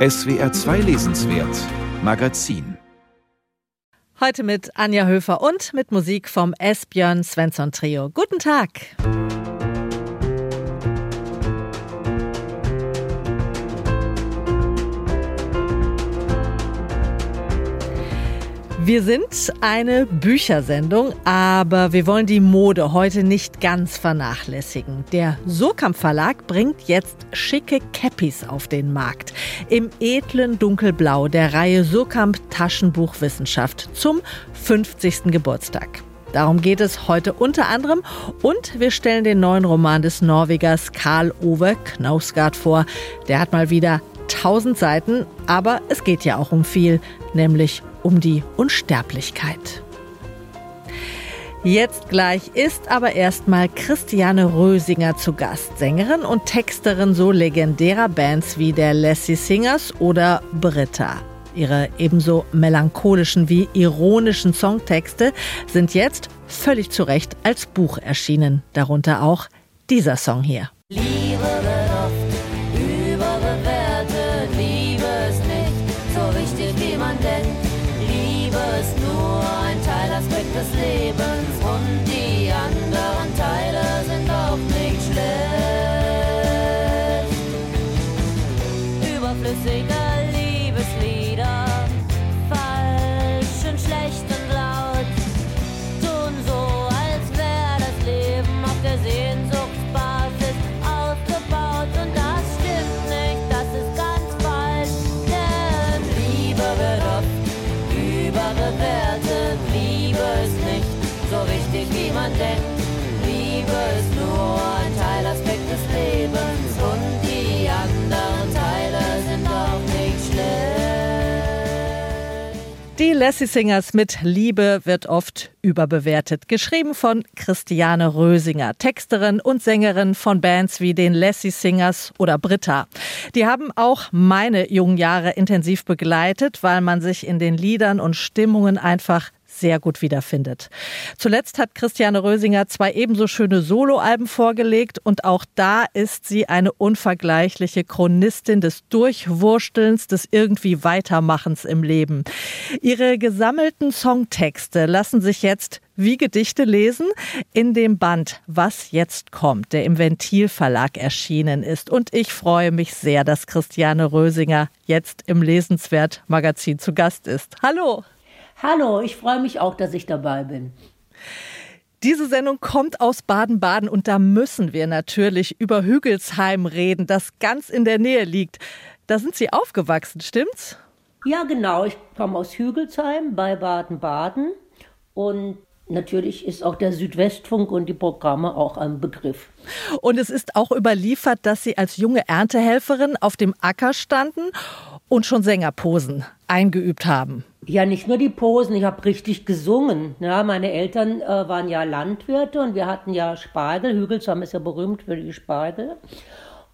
SWR 2 Lesenswert Magazin Heute mit Anja Höfer und mit Musik vom Esbjörn Svensson Trio. Guten Tag. Wir sind eine Büchersendung, aber wir wollen die Mode heute nicht ganz vernachlässigen. Der Surkamp Verlag bringt jetzt schicke Cappies auf den Markt. Im edlen Dunkelblau der Reihe Surkamp Taschenbuchwissenschaft zum 50. Geburtstag. Darum geht es heute unter anderem und wir stellen den neuen Roman des Norwegers Karl Ove Knausgard vor. Der hat mal wieder 1000 Seiten, aber es geht ja auch um viel, nämlich um die Unsterblichkeit. Jetzt gleich ist aber erstmal Christiane Rösinger zu Gast, Sängerin und Texterin so legendärer Bands wie der Lassie Singers oder Britta. Ihre ebenso melancholischen wie ironischen Songtexte sind jetzt völlig zu Recht als Buch erschienen, darunter auch dieser Song hier. Liebe Lassie Singers mit Liebe wird oft überbewertet. Geschrieben von Christiane Rösinger, Texterin und Sängerin von Bands wie den Lassie Singers oder Britta. Die haben auch meine jungen Jahre intensiv begleitet, weil man sich in den Liedern und Stimmungen einfach sehr gut wiederfindet. Zuletzt hat Christiane Rösinger zwei ebenso schöne Soloalben vorgelegt und auch da ist sie eine unvergleichliche Chronistin des Durchwurstelns, des irgendwie Weitermachens im Leben. Ihre gesammelten Songtexte lassen sich jetzt wie Gedichte lesen in dem Band Was jetzt kommt, der im Ventil Verlag erschienen ist. Und ich freue mich sehr, dass Christiane Rösinger jetzt im Lesenswert Magazin zu Gast ist. Hallo! Hallo, ich freue mich auch, dass ich dabei bin. Diese Sendung kommt aus Baden-Baden und da müssen wir natürlich über Hügelsheim reden, das ganz in der Nähe liegt. Da sind Sie aufgewachsen, stimmt's? Ja, genau. Ich komme aus Hügelsheim bei Baden-Baden und Natürlich ist auch der Südwestfunk und die Programme auch ein Begriff. Und es ist auch überliefert, dass Sie als junge Erntehelferin auf dem Acker standen und schon Sängerposen eingeübt haben. Ja, nicht nur die Posen, ich habe richtig gesungen. Ja, meine Eltern äh, waren ja Landwirte und wir hatten ja Spargel. Hügelsheim ist ja berühmt für die Spargel.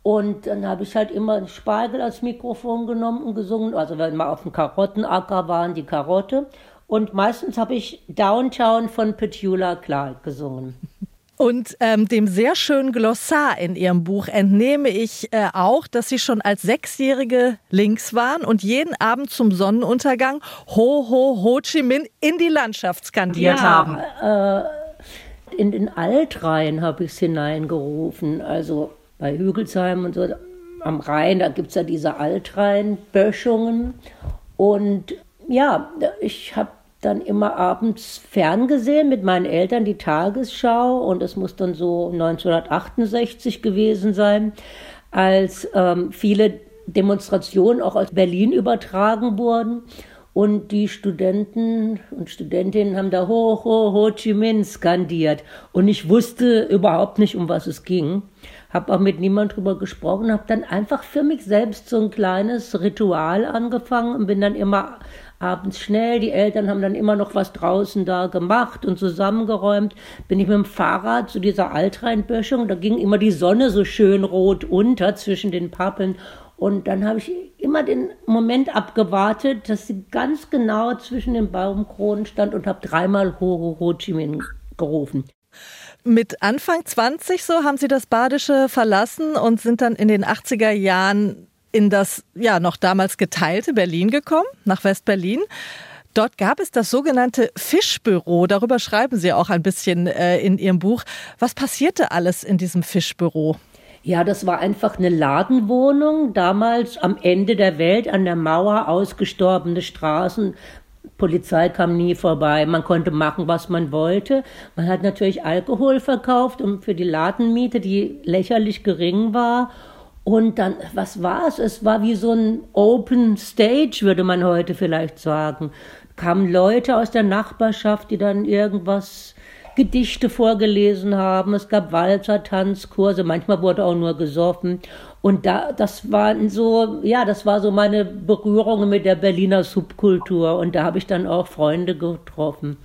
Und dann habe ich halt immer Spargel als Mikrofon genommen und gesungen. Also wenn wir auf dem Karottenacker waren, die Karotte. Und meistens habe ich Downtown von Petula Clark gesungen. Und ähm, dem sehr schönen Glossar in Ihrem Buch entnehme ich äh, auch, dass Sie schon als Sechsjährige links waren und jeden Abend zum Sonnenuntergang Ho Ho Ho Chi Minh in die Landschaft skandiert ja, haben. Äh, in den Altreihen habe ich es hineingerufen, also bei Hügelsheim und so. Am Rhein, da gibt es ja diese Altreihenböschungen. Und ja, ich habe dann immer abends ferngesehen mit meinen Eltern die Tagesschau und es muss dann so 1968 gewesen sein, als ähm, viele Demonstrationen auch aus Berlin übertragen wurden. Und die Studenten und Studentinnen haben da Ho, Ho, Ho Chi Minh skandiert. Und ich wusste überhaupt nicht, um was es ging. Habe auch mit niemand drüber gesprochen, habe dann einfach für mich selbst so ein kleines Ritual angefangen und bin dann immer abends schnell. Die Eltern haben dann immer noch was draußen da gemacht und zusammengeräumt. Bin ich mit dem Fahrrad zu dieser Altrheinböschung. Da ging immer die Sonne so schön rot unter zwischen den Pappeln. Und dann habe ich immer den Moment abgewartet, dass sie ganz genau zwischen den Baumkronen stand und habe dreimal Ho Ho Ho Chi Minh gerufen. Mit Anfang 20 so haben Sie das Badische verlassen und sind dann in den 80er Jahren in das ja noch damals geteilte Berlin gekommen, nach West-Berlin. Dort gab es das sogenannte Fischbüro. Darüber schreiben Sie auch ein bisschen äh, in Ihrem Buch. Was passierte alles in diesem Fischbüro? Ja, das war einfach eine Ladenwohnung, damals am Ende der Welt, an der Mauer, ausgestorbene Straßen. Polizei kam nie vorbei, man konnte machen, was man wollte. Man hat natürlich Alkohol verkauft und für die Ladenmiete, die lächerlich gering war. Und dann, was war es? Es war wie so ein Open Stage, würde man heute vielleicht sagen. Kamen Leute aus der Nachbarschaft, die dann irgendwas Gedichte vorgelesen haben, es gab Walzer, Tanzkurse, manchmal wurde auch nur gesoffen. Und da, das waren so, ja, das war so meine Berührung mit der Berliner Subkultur. Und da habe ich dann auch Freunde getroffen.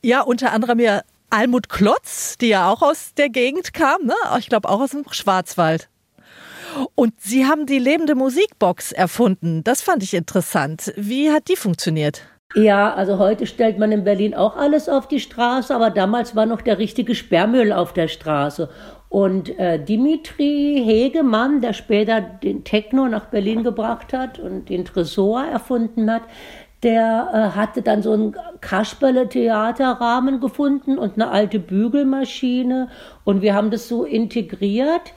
Ja, unter anderem ja Almut Klotz, die ja auch aus der Gegend kam, ne? Ich glaube auch aus dem Schwarzwald. Und Sie haben die lebende Musikbox erfunden. Das fand ich interessant. Wie hat die funktioniert? Ja, also heute stellt man in Berlin auch alles auf die Straße, aber damals war noch der richtige Sperrmüll auf der Straße. Und äh, Dimitri Hegemann, der später den Techno nach Berlin gebracht hat und den Tresor erfunden hat, der äh, hatte dann so einen Kasperle-Theaterrahmen gefunden und eine alte Bügelmaschine. Und wir haben das so integriert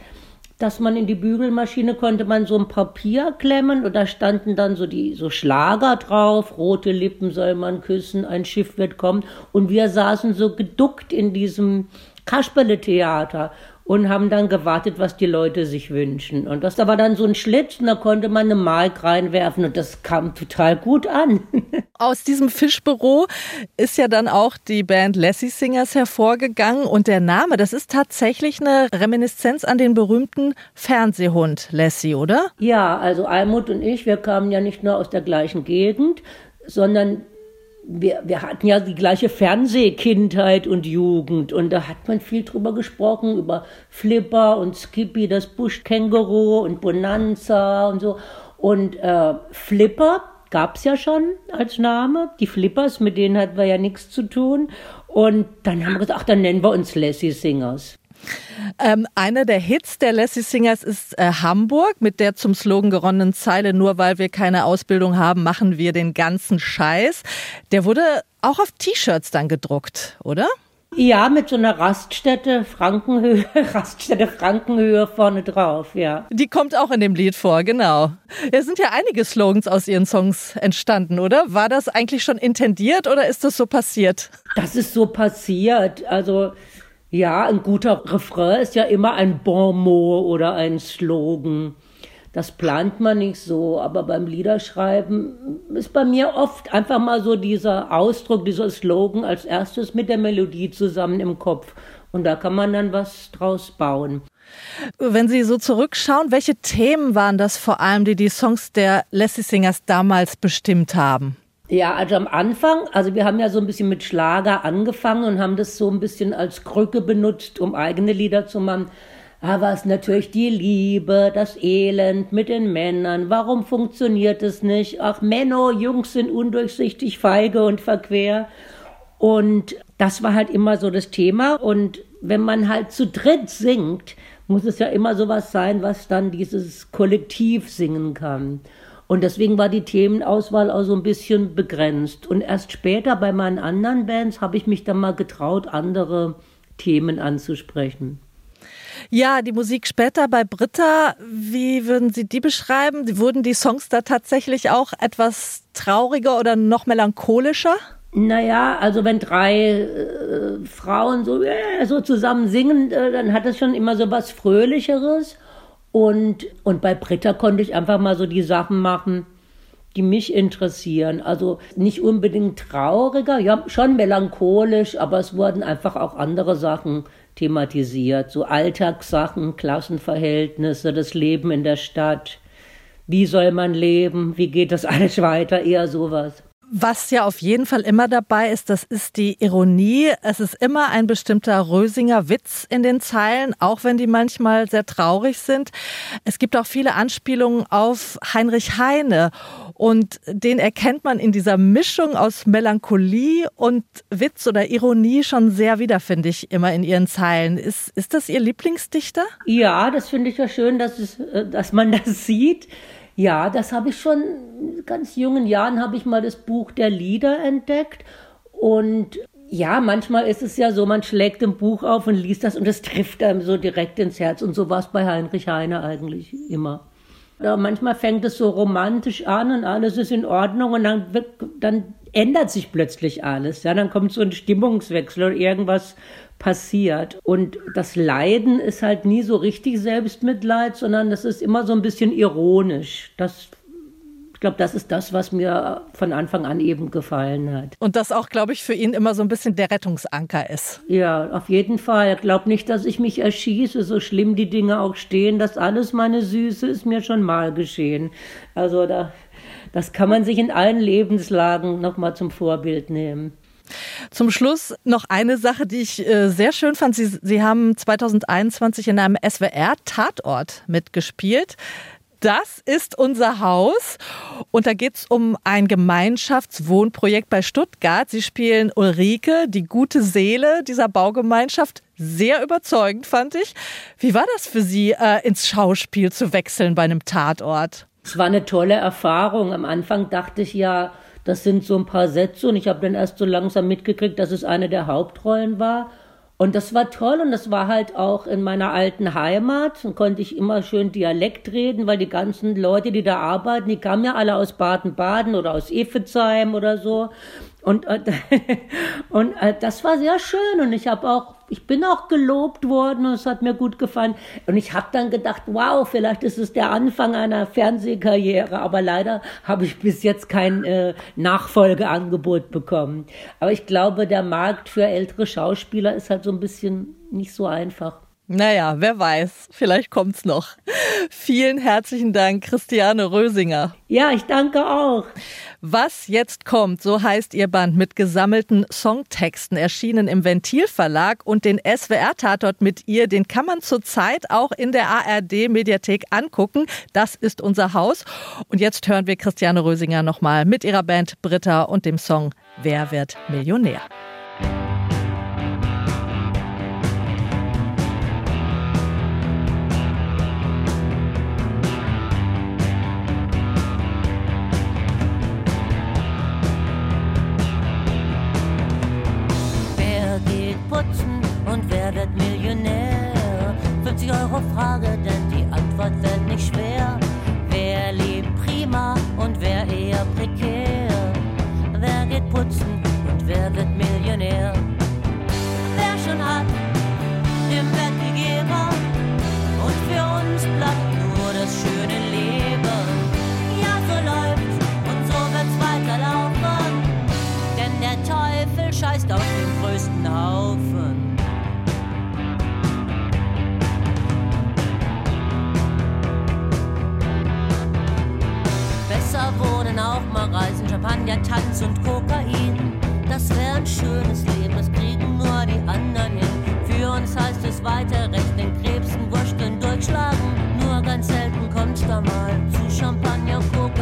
dass man in die Bügelmaschine konnte man so ein Papier klemmen und da standen dann so die so Schlager drauf, rote Lippen soll man küssen, ein Schiff wird kommen und wir saßen so geduckt in diesem Kasperle-Theater und haben dann gewartet, was die Leute sich wünschen. Und das da war dann so ein Schlitz und da konnte man eine Mark reinwerfen und das kam total gut an. Aus diesem Fischbüro ist ja dann auch die Band Lassie Singers hervorgegangen und der Name, das ist tatsächlich eine Reminiszenz an den berühmten Fernsehhund Lassie, oder? Ja, also Almut und ich, wir kamen ja nicht nur aus der gleichen Gegend, sondern wir, wir hatten ja die gleiche Fernsehkindheit und Jugend und da hat man viel drüber gesprochen, über Flipper und Skippy, das Buschkänguru und Bonanza und so. Und äh, Flipper gab es ja schon als Name. Die Flippers, mit denen hatten wir ja nichts zu tun. Und dann haben wir gesagt, ach, dann nennen wir uns Lassie Singers. Ähm, einer der Hits der Lassie Singers ist äh, Hamburg mit der zum Slogan geronnenen Zeile Nur weil wir keine Ausbildung haben, machen wir den ganzen Scheiß. Der wurde auch auf T-Shirts dann gedruckt, oder? Ja, mit so einer Raststätte Frankenhöhe, Raststätte Frankenhöhe vorne drauf, ja. Die kommt auch in dem Lied vor, genau. Es sind ja einige Slogans aus Ihren Songs entstanden, oder? War das eigentlich schon intendiert oder ist das so passiert? Das ist so passiert. Also ja, ein guter Refrain ist ja immer ein Bon mot oder ein Slogan. Das plant man nicht so, aber beim Liederschreiben ist bei mir oft einfach mal so dieser Ausdruck, dieser Slogan als erstes mit der Melodie zusammen im Kopf. Und da kann man dann was draus bauen. Wenn Sie so zurückschauen, welche Themen waren das vor allem, die die Songs der Lassie Singers damals bestimmt haben? Ja, also am Anfang, also wir haben ja so ein bisschen mit Schlager angefangen und haben das so ein bisschen als Krücke benutzt, um eigene Lieder zu machen. Aber es ist natürlich die Liebe, das Elend mit den Männern. Warum funktioniert es nicht? Ach, Männer, Jungs sind undurchsichtig, feige und verquer. Und das war halt immer so das Thema. Und wenn man halt zu dritt singt, muss es ja immer sowas sein, was dann dieses Kollektiv singen kann. Und deswegen war die Themenauswahl auch so ein bisschen begrenzt. Und erst später bei meinen anderen Bands habe ich mich dann mal getraut, andere Themen anzusprechen. Ja, die Musik später bei Britta, wie würden Sie die beschreiben? Wurden die Songs da tatsächlich auch etwas trauriger oder noch melancholischer? Naja, also wenn drei äh, Frauen so, äh, so zusammen singen, äh, dann hat das schon immer so was Fröhlicheres. Und, und bei Britta konnte ich einfach mal so die Sachen machen, die mich interessieren. Also nicht unbedingt trauriger, ja, schon melancholisch, aber es wurden einfach auch andere Sachen thematisiert. So Alltagssachen, Klassenverhältnisse, das Leben in der Stadt. Wie soll man leben? Wie geht das alles weiter? Eher sowas. Was ja auf jeden Fall immer dabei ist, das ist die Ironie. Es ist immer ein bestimmter Rösinger Witz in den Zeilen, auch wenn die manchmal sehr traurig sind. Es gibt auch viele Anspielungen auf Heinrich Heine Und den erkennt man in dieser Mischung aus Melancholie und Witz oder Ironie schon sehr wieder, finde ich, immer in ihren Zeilen. Ist, ist das Ihr Lieblingsdichter? Ja, das finde ich ja schön, dass, es, äh, dass man das sieht. Ja, das habe ich schon in ganz jungen Jahren habe ich mal das Buch der Lieder entdeckt und ja, manchmal ist es ja so, man schlägt ein Buch auf und liest das und es trifft einem so direkt ins Herz. Und so war es bei Heinrich Heine eigentlich immer. Ja, manchmal fängt es so romantisch an und alles ist in Ordnung und dann, dann ändert sich plötzlich alles. Ja, dann kommt so ein Stimmungswechsel und irgendwas passiert. Und das Leiden ist halt nie so richtig Selbstmitleid, sondern das ist immer so ein bisschen ironisch. Das ich glaube, das ist das, was mir von Anfang an eben gefallen hat. Und das auch, glaube ich, für ihn immer so ein bisschen der Rettungsanker ist. Ja, auf jeden Fall. Ich glaube nicht, dass ich mich erschieße, so schlimm die Dinge auch stehen. Das alles, meine Süße, ist mir schon mal geschehen. Also da, das kann man sich in allen Lebenslagen nochmal zum Vorbild nehmen. Zum Schluss noch eine Sache, die ich äh, sehr schön fand. Sie, Sie haben 2021 in einem SWR-Tatort mitgespielt. Das ist unser Haus. Und da geht es um ein Gemeinschaftswohnprojekt bei Stuttgart. Sie spielen Ulrike, die gute Seele dieser Baugemeinschaft. Sehr überzeugend, fand ich. Wie war das für Sie, äh, ins Schauspiel zu wechseln bei einem Tatort? Es war eine tolle Erfahrung. Am Anfang dachte ich ja, das sind so ein paar Sätze und ich habe dann erst so langsam mitgekriegt, dass es eine der Hauptrollen war. Und das war toll und das war halt auch in meiner alten Heimat. Dann konnte ich immer schön Dialekt reden, weil die ganzen Leute, die da arbeiten, die kamen ja alle aus Baden-Baden oder aus Efezheim oder so. Und, äh, und äh, das war sehr schön und ich habe auch, ich bin auch gelobt worden und es hat mir gut gefallen. Und ich habe dann gedacht, wow, vielleicht ist es der Anfang einer Fernsehkarriere, aber leider habe ich bis jetzt kein äh, Nachfolgeangebot bekommen. Aber ich glaube, der Markt für ältere Schauspieler ist halt so ein bisschen nicht so einfach. Naja, wer weiß, vielleicht kommt's noch. Vielen herzlichen Dank, Christiane Rösinger. Ja, ich danke auch. Was jetzt kommt, so heißt ihr Band mit gesammelten Songtexten, erschienen im Ventilverlag und den SWR-Tatort mit ihr, den kann man zurzeit auch in der ARD-Mediathek angucken. Das ist unser Haus. Und jetzt hören wir Christiane Rösinger nochmal mit ihrer Band Britta und dem Song Wer wird Millionär? Frage, denn die Antwort wird nicht schwer. Wer lebt prima und wer eher prekär? Wer geht putzen und wer wird Millionär? Wer schon hat im Bett gegeben und für uns bleibt nur das schöne Leben. Ja, so läuft's und so wird's weiterlaufen, denn der Teufel scheißt auf wohnen, auch mal reisen, Champagner, Tanz und Kokain. Das wäre ein schönes Leben, das kriegen nur die anderen hin. Für uns heißt es weiter rechnen, Krebsen, Wursteln, durchschlagen. Nur ganz selten kommt's da mal zu Champagner, Kokain.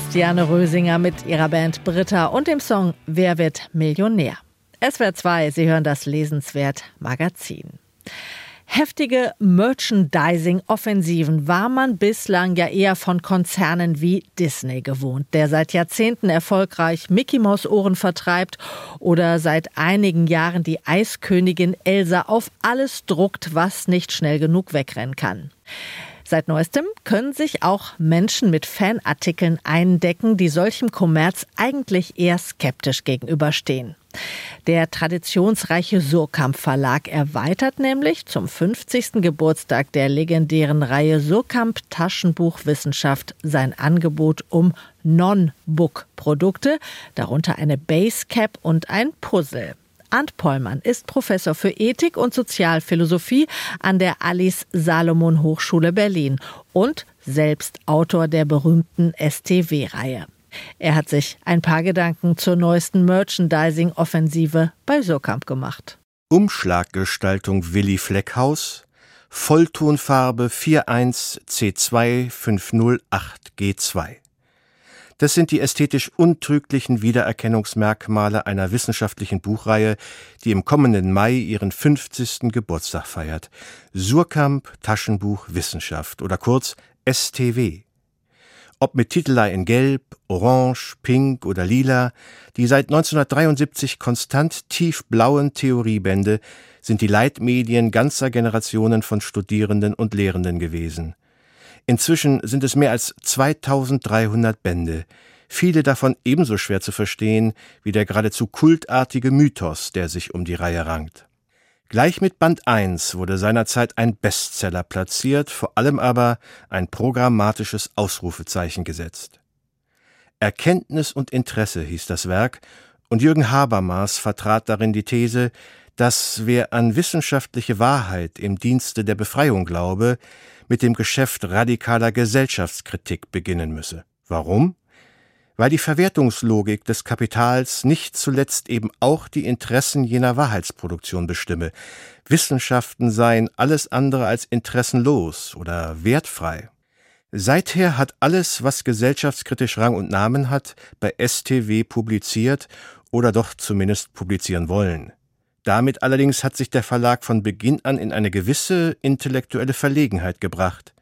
Christiane Rösinger mit ihrer Band Britta und dem Song Wer wird Millionär? SWR 2, Sie hören das Lesenswert Magazin. Heftige Merchandising-Offensiven war man bislang ja eher von Konzernen wie Disney gewohnt, der seit Jahrzehnten erfolgreich Mickey Mouse Ohren vertreibt oder seit einigen Jahren die Eiskönigin Elsa auf alles druckt, was nicht schnell genug wegrennen kann. Seit neuestem können sich auch Menschen mit Fanartikeln eindecken, die solchem Kommerz eigentlich eher skeptisch gegenüberstehen. Der traditionsreiche Surkamp Verlag erweitert nämlich zum 50. Geburtstag der legendären Reihe Surkamp Taschenbuchwissenschaft sein Angebot um Non-Book-Produkte, darunter eine Basecap und ein Puzzle. Arndt Pollmann ist Professor für Ethik und Sozialphilosophie an der Alice Salomon Hochschule Berlin und selbst Autor der berühmten STW-Reihe. Er hat sich ein paar Gedanken zur neuesten Merchandising-Offensive bei Surkamp gemacht. Umschlaggestaltung Willi Fleckhaus, Volltonfarbe 41C2508G2. Das sind die ästhetisch untrüglichen Wiedererkennungsmerkmale einer wissenschaftlichen Buchreihe, die im kommenden Mai ihren 50. Geburtstag feiert. Surkamp Taschenbuch Wissenschaft oder kurz STW. Ob mit Titelei in Gelb, Orange, Pink oder Lila, die seit 1973 konstant tiefblauen Theoriebände sind die Leitmedien ganzer Generationen von Studierenden und Lehrenden gewesen. Inzwischen sind es mehr als 2300 Bände, viele davon ebenso schwer zu verstehen wie der geradezu kultartige Mythos, der sich um die Reihe rankt. Gleich mit Band 1 wurde seinerzeit ein Bestseller platziert, vor allem aber ein programmatisches Ausrufezeichen gesetzt. Erkenntnis und Interesse hieß das Werk, und Jürgen Habermas vertrat darin die These, dass wer an wissenschaftliche Wahrheit im Dienste der Befreiung glaube, mit dem Geschäft radikaler Gesellschaftskritik beginnen müsse. Warum? Weil die Verwertungslogik des Kapitals nicht zuletzt eben auch die Interessen jener Wahrheitsproduktion bestimme. Wissenschaften seien alles andere als interessenlos oder wertfrei. Seither hat alles, was gesellschaftskritisch Rang und Namen hat, bei STW publiziert oder doch zumindest publizieren wollen. Damit allerdings hat sich der Verlag von Beginn an in eine gewisse intellektuelle Verlegenheit gebracht.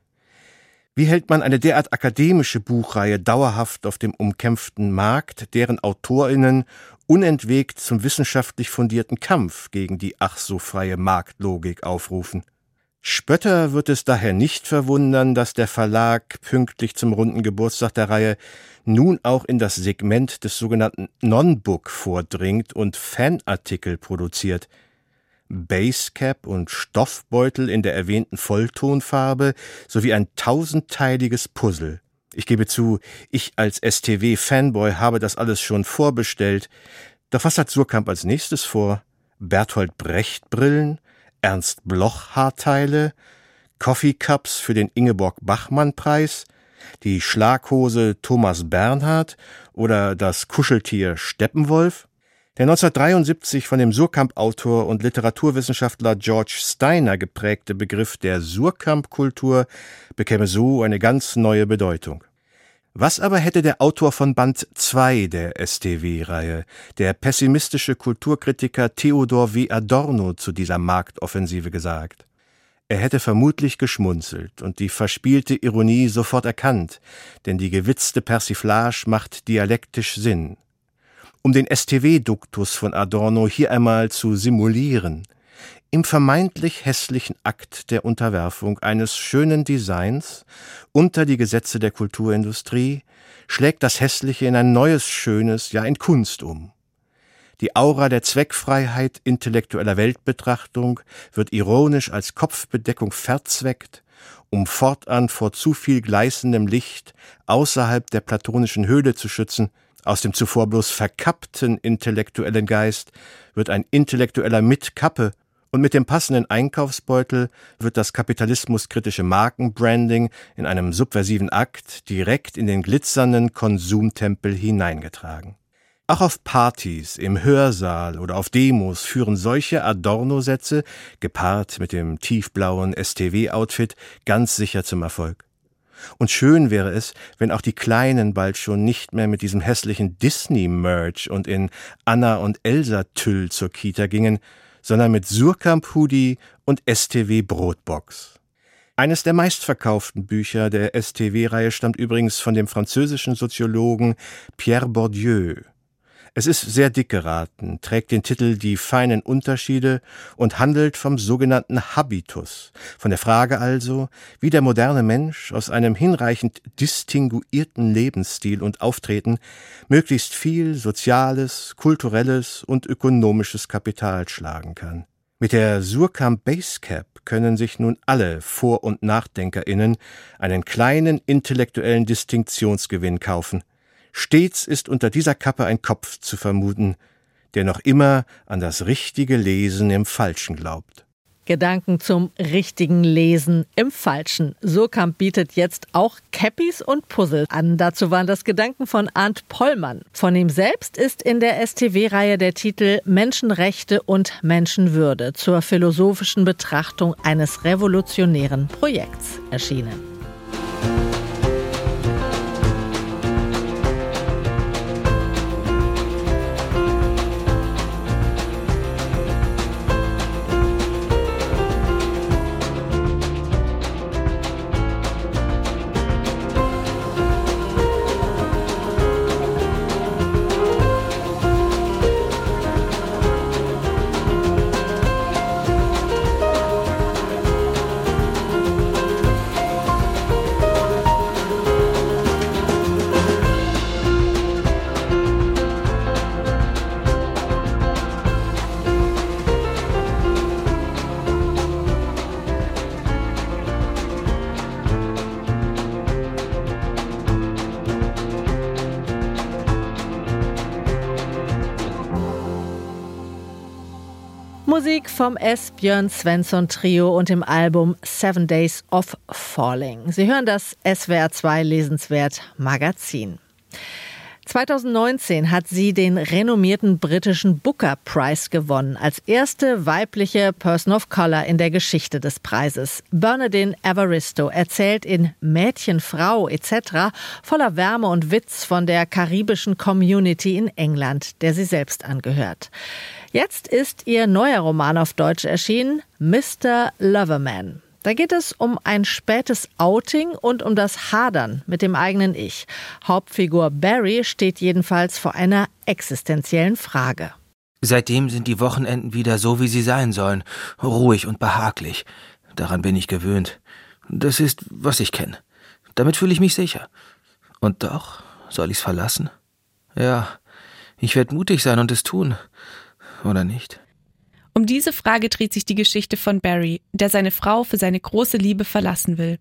Wie hält man eine derart akademische Buchreihe dauerhaft auf dem umkämpften Markt, deren Autorinnen unentwegt zum wissenschaftlich fundierten Kampf gegen die ach so freie Marktlogik aufrufen? Spötter wird es daher nicht verwundern, dass der Verlag pünktlich zum runden Geburtstag der Reihe nun auch in das Segment des sogenannten Non-Book vordringt und Fanartikel produziert. Basecap und Stoffbeutel in der erwähnten Volltonfarbe sowie ein tausendteiliges Puzzle. Ich gebe zu, ich als STW-Fanboy habe das alles schon vorbestellt. Doch was hat Surkamp als nächstes vor? Berthold Brecht Brillen? Ernst Bloch Haarteile? Coffee Cups für den Ingeborg Bachmann Preis? Die Schlaghose Thomas Bernhard oder das Kuscheltier Steppenwolf? Der 1973 von dem Surkamp-Autor und Literaturwissenschaftler George Steiner geprägte Begriff der Surkamp-Kultur bekäme so eine ganz neue Bedeutung. Was aber hätte der Autor von Band 2 der STW-Reihe, der pessimistische Kulturkritiker Theodor W. Adorno, zu dieser Marktoffensive gesagt? Er hätte vermutlich geschmunzelt und die verspielte Ironie sofort erkannt, denn die gewitzte Persiflage macht dialektisch Sinn um den STW-Duktus von Adorno hier einmal zu simulieren. Im vermeintlich hässlichen Akt der Unterwerfung eines schönen Designs unter die Gesetze der Kulturindustrie schlägt das Hässliche in ein neues Schönes, ja in Kunst um. Die Aura der Zweckfreiheit intellektueller Weltbetrachtung wird ironisch als Kopfbedeckung verzweckt, um fortan vor zu viel gleißendem Licht außerhalb der platonischen Höhle zu schützen, aus dem zuvor bloß verkappten intellektuellen Geist wird ein intellektueller mit Kappe und mit dem passenden Einkaufsbeutel wird das kapitalismuskritische Markenbranding in einem subversiven Akt direkt in den glitzernden Konsumtempel hineingetragen. Auch auf Partys, im Hörsaal oder auf Demos führen solche Adorno-Sätze, gepaart mit dem tiefblauen STW-Outfit, ganz sicher zum Erfolg. Und schön wäre es, wenn auch die Kleinen bald schon nicht mehr mit diesem hässlichen Disney-Merch und in Anna und Elsa Tüll zur Kita gingen, sondern mit Surkamp-Hoodie und STW Brotbox. Eines der meistverkauften Bücher der STW-Reihe stammt übrigens von dem französischen Soziologen Pierre Bourdieu. Es ist sehr dick geraten, trägt den Titel Die feinen Unterschiede und handelt vom sogenannten Habitus, von der Frage also, wie der moderne Mensch aus einem hinreichend distinguierten Lebensstil und Auftreten möglichst viel soziales, kulturelles und ökonomisches Kapital schlagen kann. Mit der Surkamp Basecap können sich nun alle Vor- und NachdenkerInnen einen kleinen intellektuellen Distinktionsgewinn kaufen – Stets ist unter dieser Kappe ein Kopf zu vermuten, der noch immer an das richtige Lesen im Falschen glaubt. Gedanken zum richtigen Lesen im Falschen. Surkamp bietet jetzt auch Cappies und Puzzle an. Dazu waren das Gedanken von Arndt Pollmann. Von ihm selbst ist in der STW-Reihe der Titel Menschenrechte und Menschenwürde zur philosophischen Betrachtung eines revolutionären Projekts erschienen. Vom S. Björn Svensson Trio und dem Album Seven Days of Falling. Sie hören das SWR 2 Lesenswert Magazin. 2019 hat sie den renommierten britischen Booker Prize gewonnen, als erste weibliche Person of Color in der Geschichte des Preises. Bernadine Evaristo erzählt in Mädchen, Frau etc. voller Wärme und Witz von der karibischen Community in England, der sie selbst angehört. Jetzt ist ihr neuer Roman auf Deutsch erschienen, Mr. Loverman. Da geht es um ein spätes Outing und um das Hadern mit dem eigenen Ich. Hauptfigur Barry steht jedenfalls vor einer existenziellen Frage. Seitdem sind die Wochenenden wieder so, wie sie sein sollen, ruhig und behaglich. Daran bin ich gewöhnt. Das ist, was ich kenne. Damit fühle ich mich sicher. Und doch, soll ich's verlassen? Ja, ich werde mutig sein und es tun oder nicht? Um diese Frage dreht sich die Geschichte von Barry, der seine Frau für seine große Liebe verlassen will.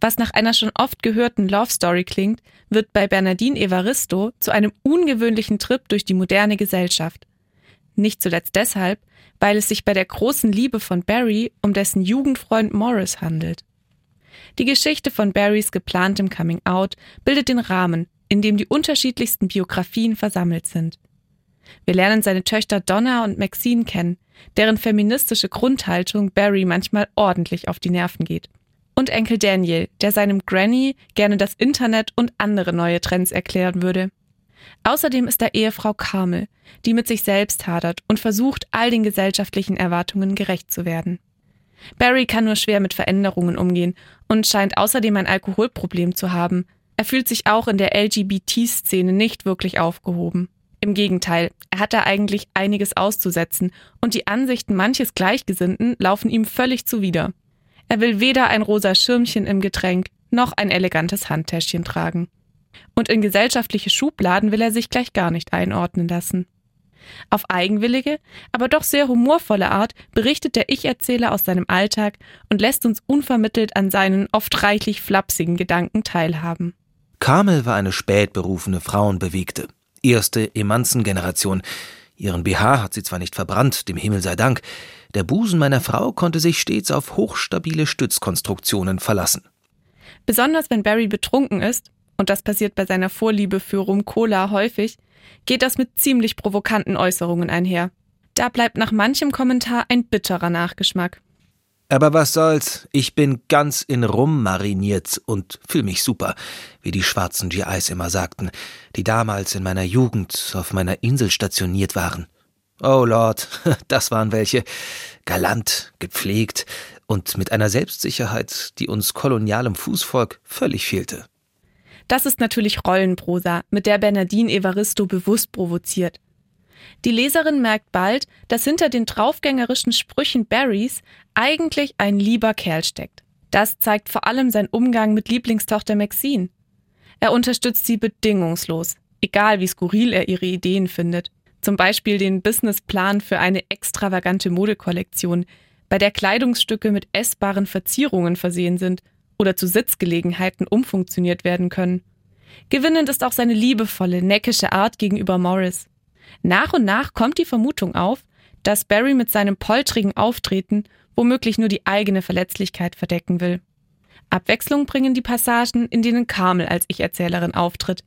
Was nach einer schon oft gehörten Love Story klingt, wird bei Bernardine Evaristo zu einem ungewöhnlichen Trip durch die moderne Gesellschaft. Nicht zuletzt deshalb, weil es sich bei der großen Liebe von Barry um dessen Jugendfreund Morris handelt. Die Geschichte von Barrys geplantem Coming Out bildet den Rahmen, in dem die unterschiedlichsten Biografien versammelt sind. Wir lernen seine Töchter Donna und Maxine kennen, deren feministische Grundhaltung Barry manchmal ordentlich auf die Nerven geht. Und Enkel Daniel, der seinem Granny gerne das Internet und andere neue Trends erklären würde. Außerdem ist da Ehefrau Carmel, die mit sich selbst hadert und versucht, all den gesellschaftlichen Erwartungen gerecht zu werden. Barry kann nur schwer mit Veränderungen umgehen und scheint außerdem ein Alkoholproblem zu haben. Er fühlt sich auch in der LGBT-Szene nicht wirklich aufgehoben. Im Gegenteil, er hat da eigentlich einiges auszusetzen und die Ansichten manches Gleichgesinnten laufen ihm völlig zuwider. Er will weder ein rosa Schirmchen im Getränk noch ein elegantes Handtäschchen tragen. Und in gesellschaftliche Schubladen will er sich gleich gar nicht einordnen lassen. Auf eigenwillige, aber doch sehr humorvolle Art berichtet der Ich-Erzähler aus seinem Alltag und lässt uns unvermittelt an seinen oft reichlich flapsigen Gedanken teilhaben. Carmel war eine spätberufene Frauenbewegte erste Emanzen-Generation. Ihren BH hat sie zwar nicht verbrannt, dem Himmel sei Dank, der Busen meiner Frau konnte sich stets auf hochstabile Stützkonstruktionen verlassen. Besonders wenn Barry betrunken ist, und das passiert bei seiner Vorliebe für Rum Cola häufig, geht das mit ziemlich provokanten Äußerungen einher. Da bleibt nach manchem Kommentar ein bitterer Nachgeschmack. Aber was soll's, ich bin ganz in Rum mariniert und fühl mich super, wie die schwarzen GIs immer sagten, die damals in meiner Jugend auf meiner Insel stationiert waren. Oh Lord, das waren welche. Galant, gepflegt und mit einer Selbstsicherheit, die uns kolonialem Fußvolk völlig fehlte. Das ist natürlich Rollenprosa, mit der Bernardine Evaristo bewusst provoziert. Die Leserin merkt bald, dass hinter den draufgängerischen Sprüchen Barrys eigentlich ein lieber Kerl steckt. Das zeigt vor allem sein Umgang mit Lieblingstochter Maxine. Er unterstützt sie bedingungslos, egal wie skurril er ihre Ideen findet. Zum Beispiel den Businessplan für eine extravagante Modekollektion, bei der Kleidungsstücke mit essbaren Verzierungen versehen sind oder zu Sitzgelegenheiten umfunktioniert werden können. Gewinnend ist auch seine liebevolle, neckische Art gegenüber Morris. Nach und nach kommt die Vermutung auf, dass Barry mit seinem poltrigen Auftreten womöglich nur die eigene Verletzlichkeit verdecken will. Abwechslung bringen die Passagen, in denen Carmel als Ich-Erzählerin auftritt.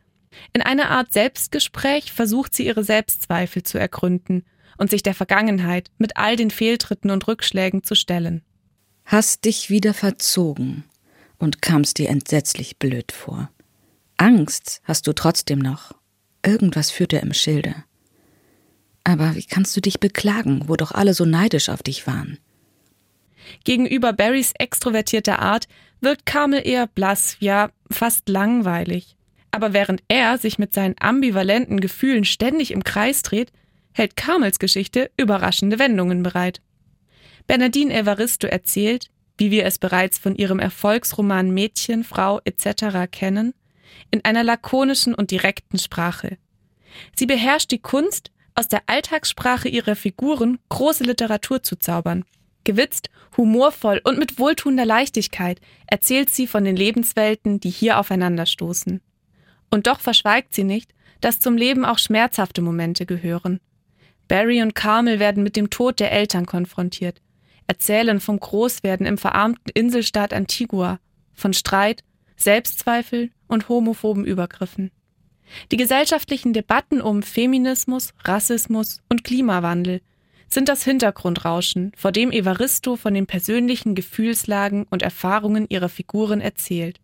In einer Art Selbstgespräch versucht sie ihre Selbstzweifel zu ergründen und sich der Vergangenheit mit all den Fehltritten und Rückschlägen zu stellen. Hast dich wieder verzogen und kamst dir entsetzlich blöd vor. Angst hast du trotzdem noch. Irgendwas führt er im Schilde. Aber wie kannst du dich beklagen, wo doch alle so neidisch auf dich waren? Gegenüber Barrys extrovertierter Art wirkt Carmel eher blass, ja, fast langweilig. Aber während er sich mit seinen ambivalenten Gefühlen ständig im Kreis dreht, hält Carmels Geschichte überraschende Wendungen bereit. Bernadine Evaristo erzählt, wie wir es bereits von ihrem Erfolgsroman Mädchen, Frau etc. kennen, in einer lakonischen und direkten Sprache. Sie beherrscht die Kunst, aus der Alltagssprache ihrer Figuren große Literatur zu zaubern. Gewitzt, humorvoll und mit wohltuender Leichtigkeit erzählt sie von den Lebenswelten, die hier aufeinanderstoßen. Und doch verschweigt sie nicht, dass zum Leben auch schmerzhafte Momente gehören. Barry und Carmel werden mit dem Tod der Eltern konfrontiert, erzählen vom Großwerden im verarmten Inselstaat Antigua, von Streit, Selbstzweifel und homophoben Übergriffen. Die gesellschaftlichen Debatten um Feminismus, Rassismus und Klimawandel sind das Hintergrundrauschen, vor dem Evaristo von den persönlichen Gefühlslagen und Erfahrungen ihrer Figuren erzählt.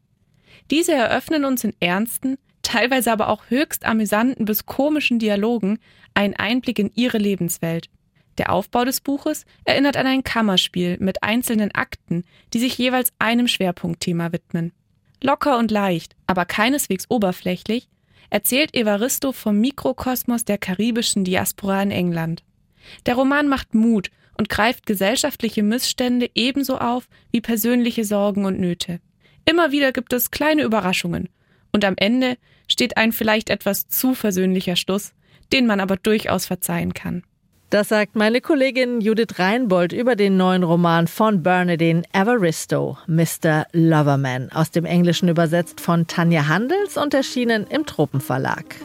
Diese eröffnen uns in ernsten, teilweise aber auch höchst amüsanten bis komischen Dialogen einen Einblick in ihre Lebenswelt. Der Aufbau des Buches erinnert an ein Kammerspiel mit einzelnen Akten, die sich jeweils einem Schwerpunktthema widmen. Locker und leicht, aber keineswegs oberflächlich, erzählt Evaristo vom Mikrokosmos der karibischen Diaspora in England. Der Roman macht Mut und greift gesellschaftliche Missstände ebenso auf wie persönliche Sorgen und Nöte. Immer wieder gibt es kleine Überraschungen und am Ende steht ein vielleicht etwas zu versöhnlicher Schluss, den man aber durchaus verzeihen kann. Das sagt meine Kollegin Judith Reinbold über den neuen Roman von Bernadine Evaristo, Mr. Loverman, aus dem Englischen übersetzt von Tanja Handels und erschienen im Tropenverlag.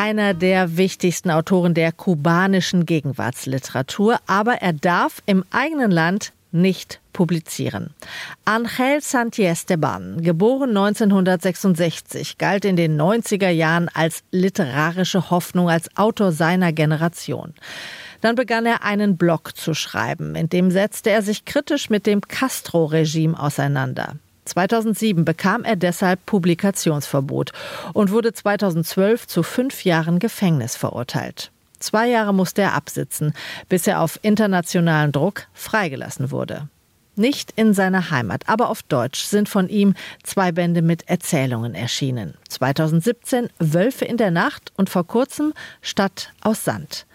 einer der wichtigsten Autoren der kubanischen Gegenwartsliteratur, aber er darf im eigenen Land nicht publizieren. Angel Santiesteban, geboren 1966, galt in den 90er Jahren als literarische Hoffnung, als Autor seiner Generation. Dann begann er einen Blog zu schreiben, in dem setzte er sich kritisch mit dem Castro-Regime auseinander. 2007 bekam er deshalb Publikationsverbot und wurde 2012 zu fünf Jahren Gefängnis verurteilt. Zwei Jahre musste er absitzen, bis er auf internationalen Druck freigelassen wurde. Nicht in seiner Heimat, aber auf Deutsch sind von ihm zwei Bände mit Erzählungen erschienen. 2017 Wölfe in der Nacht und vor kurzem Stadt aus Sand.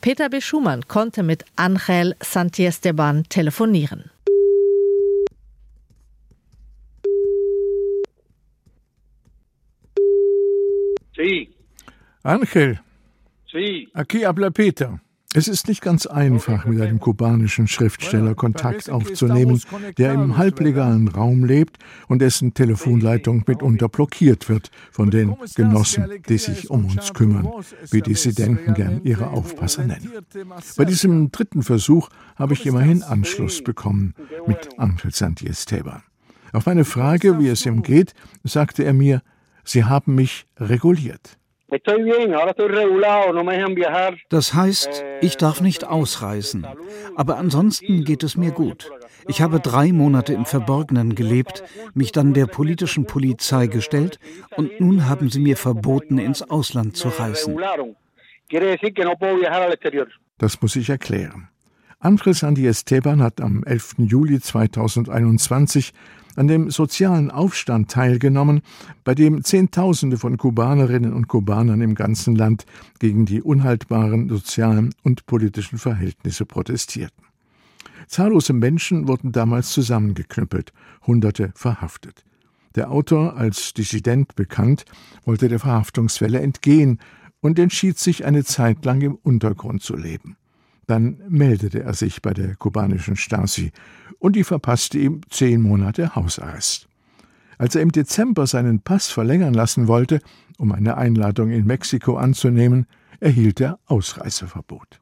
Peter B. Schumann konnte mit Angel Santiesteban telefonieren. Sí. Angel. Sí. Aquí habla Peter. Es ist nicht ganz einfach, mit einem kubanischen Schriftsteller Kontakt aufzunehmen, der im halblegalen Raum lebt und dessen Telefonleitung mitunter blockiert wird von den Genossen, die sich um uns kümmern, wie Dissidenten gern ihre Aufpasser nennen. Bei diesem dritten Versuch habe ich immerhin Anschluss bekommen mit Angel Santiesteban. Auf meine Frage, wie es ihm geht, sagte er mir, Sie haben mich reguliert. Das heißt, ich darf nicht ausreisen. Aber ansonsten geht es mir gut. Ich habe drei Monate im Verborgenen gelebt, mich dann der politischen Polizei gestellt und nun haben sie mir verboten, ins Ausland zu reisen. Das muss ich erklären. Andres Andi Esteban hat am 11. Juli 2021 an dem sozialen Aufstand teilgenommen, bei dem Zehntausende von Kubanerinnen und Kubanern im ganzen Land gegen die unhaltbaren sozialen und politischen Verhältnisse protestierten. Zahllose Menschen wurden damals zusammengeknüppelt, Hunderte verhaftet. Der Autor, als Dissident bekannt, wollte der Verhaftungswelle entgehen und entschied sich, eine Zeit lang im Untergrund zu leben. Dann meldete er sich bei der kubanischen Stasi und die verpasste ihm zehn Monate Hausarrest. Als er im Dezember seinen Pass verlängern lassen wollte, um eine Einladung in Mexiko anzunehmen, erhielt er Ausreiseverbot.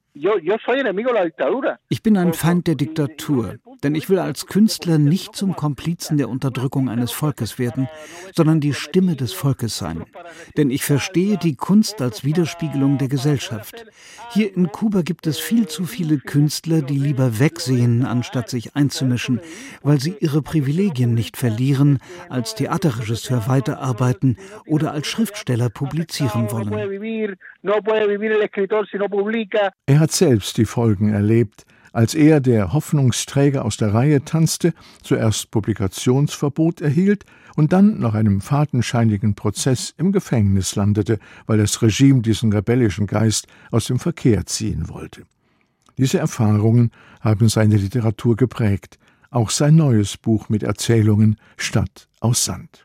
Ich bin ein Feind der Diktatur, denn ich will als Künstler nicht zum Komplizen der Unterdrückung eines Volkes werden, sondern die Stimme des Volkes sein. Denn ich verstehe die Kunst als Widerspiegelung der Gesellschaft. Hier in Kuba gibt es viel zu viele Künstler, die lieber wegsehen, anstatt sich einzumischen, weil sie ihre Privilegien nicht verlieren, als Theaterregisseur weiterarbeiten oder als Schriftsteller publizieren wollen. Er hat selbst die Folgen erlebt, als er, der Hoffnungsträger aus der Reihe tanzte, zuerst Publikationsverbot erhielt und dann nach einem fadenscheinigen Prozess im Gefängnis landete, weil das Regime diesen rebellischen Geist aus dem Verkehr ziehen wollte. Diese Erfahrungen haben seine Literatur geprägt, auch sein neues Buch mit Erzählungen Stadt aus Sand.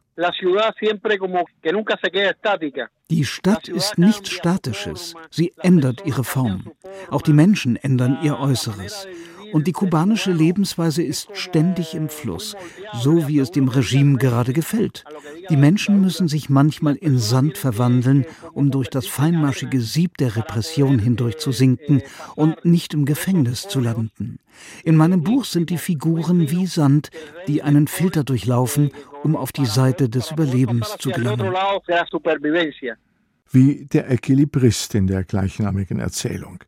Die Stadt ist nichts Statisches. Sie ändert ihre Form. Auch die Menschen ändern ihr Äußeres. Und die kubanische Lebensweise ist ständig im Fluss, so wie es dem Regime gerade gefällt. Die Menschen müssen sich manchmal in Sand verwandeln, um durch das feinmaschige Sieb der Repression hindurch zu sinken und nicht im Gefängnis zu landen. In meinem Buch sind die Figuren wie Sand, die einen Filter durchlaufen, um auf die Seite des Überlebens zu gelangen. Wie der Equilibrist in der gleichnamigen Erzählung.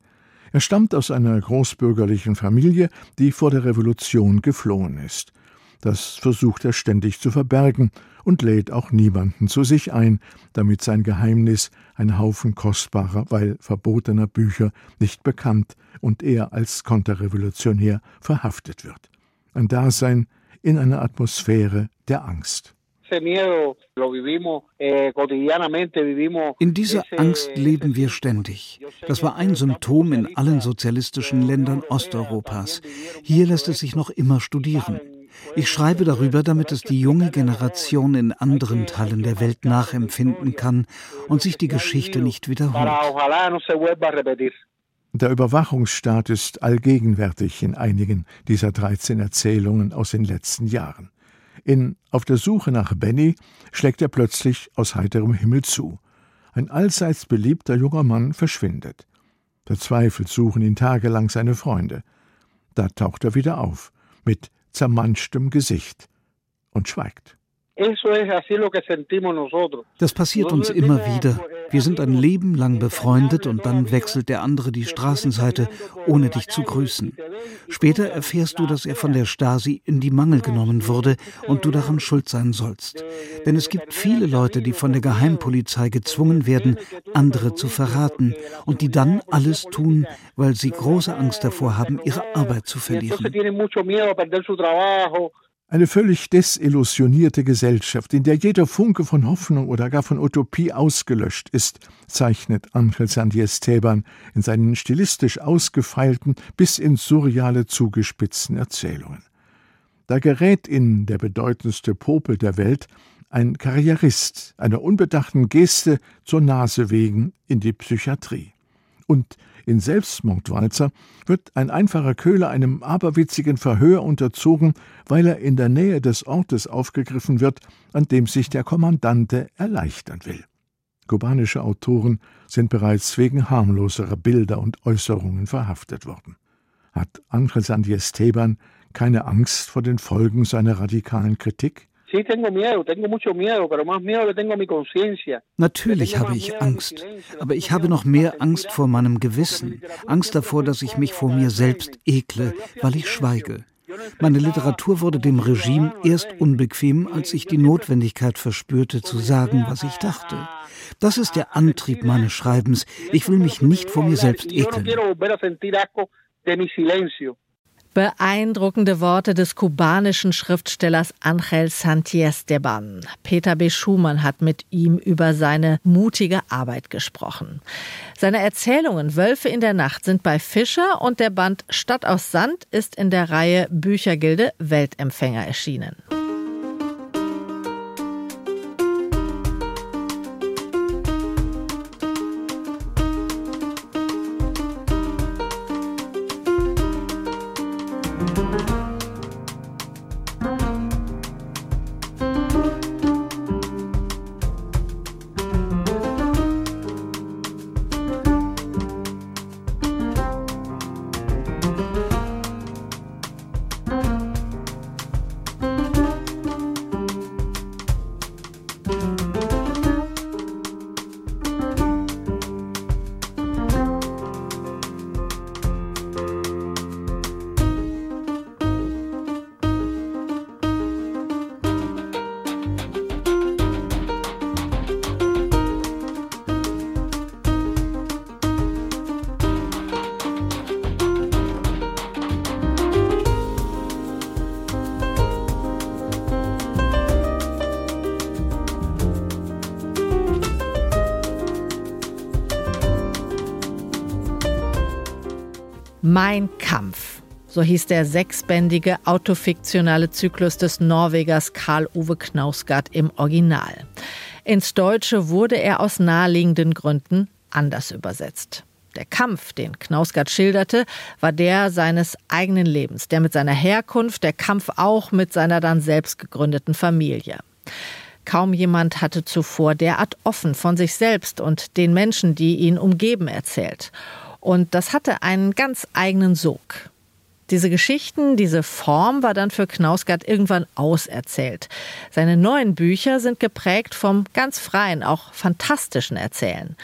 Er stammt aus einer großbürgerlichen Familie, die vor der Revolution geflohen ist. Das versucht er ständig zu verbergen und lädt auch niemanden zu sich ein, damit sein Geheimnis, ein Haufen kostbarer, weil verbotener Bücher, nicht bekannt und er als Konterrevolutionär verhaftet wird. Ein Dasein in einer Atmosphäre der Angst. Eh, in dieser Angst leben wir ständig. Das war ein Symptom in allen sozialistischen Ländern Osteuropas. Hier lässt es sich noch immer studieren. Ich schreibe darüber, damit es die junge Generation in anderen Teilen der Welt nachempfinden kann und sich die Geschichte nicht wiederholt. Der Überwachungsstaat ist allgegenwärtig in einigen dieser 13 Erzählungen aus den letzten Jahren. In Auf der Suche nach Benny schlägt er plötzlich aus heiterem Himmel zu. Ein allseits beliebter junger Mann verschwindet. Verzweifelt suchen ihn tagelang seine Freunde. Da taucht er wieder auf, mit zermanschtem Gesicht und schweigt. Das passiert uns immer wieder. Wir sind ein Leben lang befreundet und dann wechselt der andere die Straßenseite, ohne dich zu grüßen. Später erfährst du, dass er von der Stasi in die Mangel genommen wurde und du daran schuld sein sollst. Denn es gibt viele Leute, die von der Geheimpolizei gezwungen werden, andere zu verraten und die dann alles tun, weil sie große Angst davor haben, ihre Arbeit zu verlieren. Eine völlig desillusionierte Gesellschaft, in der jeder Funke von Hoffnung oder gar von Utopie ausgelöscht ist, zeichnet Angel Sandiesteban in seinen stilistisch ausgefeilten bis ins Surreale zugespitzten Erzählungen. Da gerät in Der bedeutendste Popel der Welt ein Karrierist einer unbedachten Geste zur Nase wegen in die Psychiatrie. Und in Selbstmordwalzer wird ein einfacher Köhler einem aberwitzigen Verhör unterzogen, weil er in der Nähe des Ortes aufgegriffen wird, an dem sich der Kommandante erleichtern will. Kubanische Autoren sind bereits wegen harmloserer Bilder und Äußerungen verhaftet worden. Hat Angel Sandiesteban keine Angst vor den Folgen seiner radikalen Kritik? Natürlich habe ich Angst, aber ich habe noch mehr Angst vor meinem Gewissen, Angst davor, dass ich mich vor mir selbst ekle, weil ich schweige. Meine Literatur wurde dem Regime erst unbequem, als ich die Notwendigkeit verspürte, zu sagen, was ich dachte. Das ist der Antrieb meines Schreibens. Ich will mich nicht vor mir selbst ekeln. Beeindruckende Worte des kubanischen Schriftstellers Angel Santiesteban. Peter B. Schumann hat mit ihm über seine mutige Arbeit gesprochen. Seine Erzählungen Wölfe in der Nacht sind bei Fischer und der Band Stadt aus Sand ist in der Reihe Büchergilde Weltempfänger erschienen. Mein Kampf. So hieß der sechsbändige autofiktionale Zyklus des Norwegers Karl-Uwe Knausgard im Original. Ins Deutsche wurde er aus naheliegenden Gründen anders übersetzt. Der Kampf, den Knausgard schilderte, war der seines eigenen Lebens, der mit seiner Herkunft, der Kampf auch mit seiner dann selbst gegründeten Familie. Kaum jemand hatte zuvor derart offen von sich selbst und den Menschen, die ihn umgeben, erzählt. Und das hatte einen ganz eigenen Sog. Diese Geschichten, diese Form war dann für Knausgard irgendwann auserzählt. Seine neuen Bücher sind geprägt vom ganz freien, auch fantastischen Erzählen.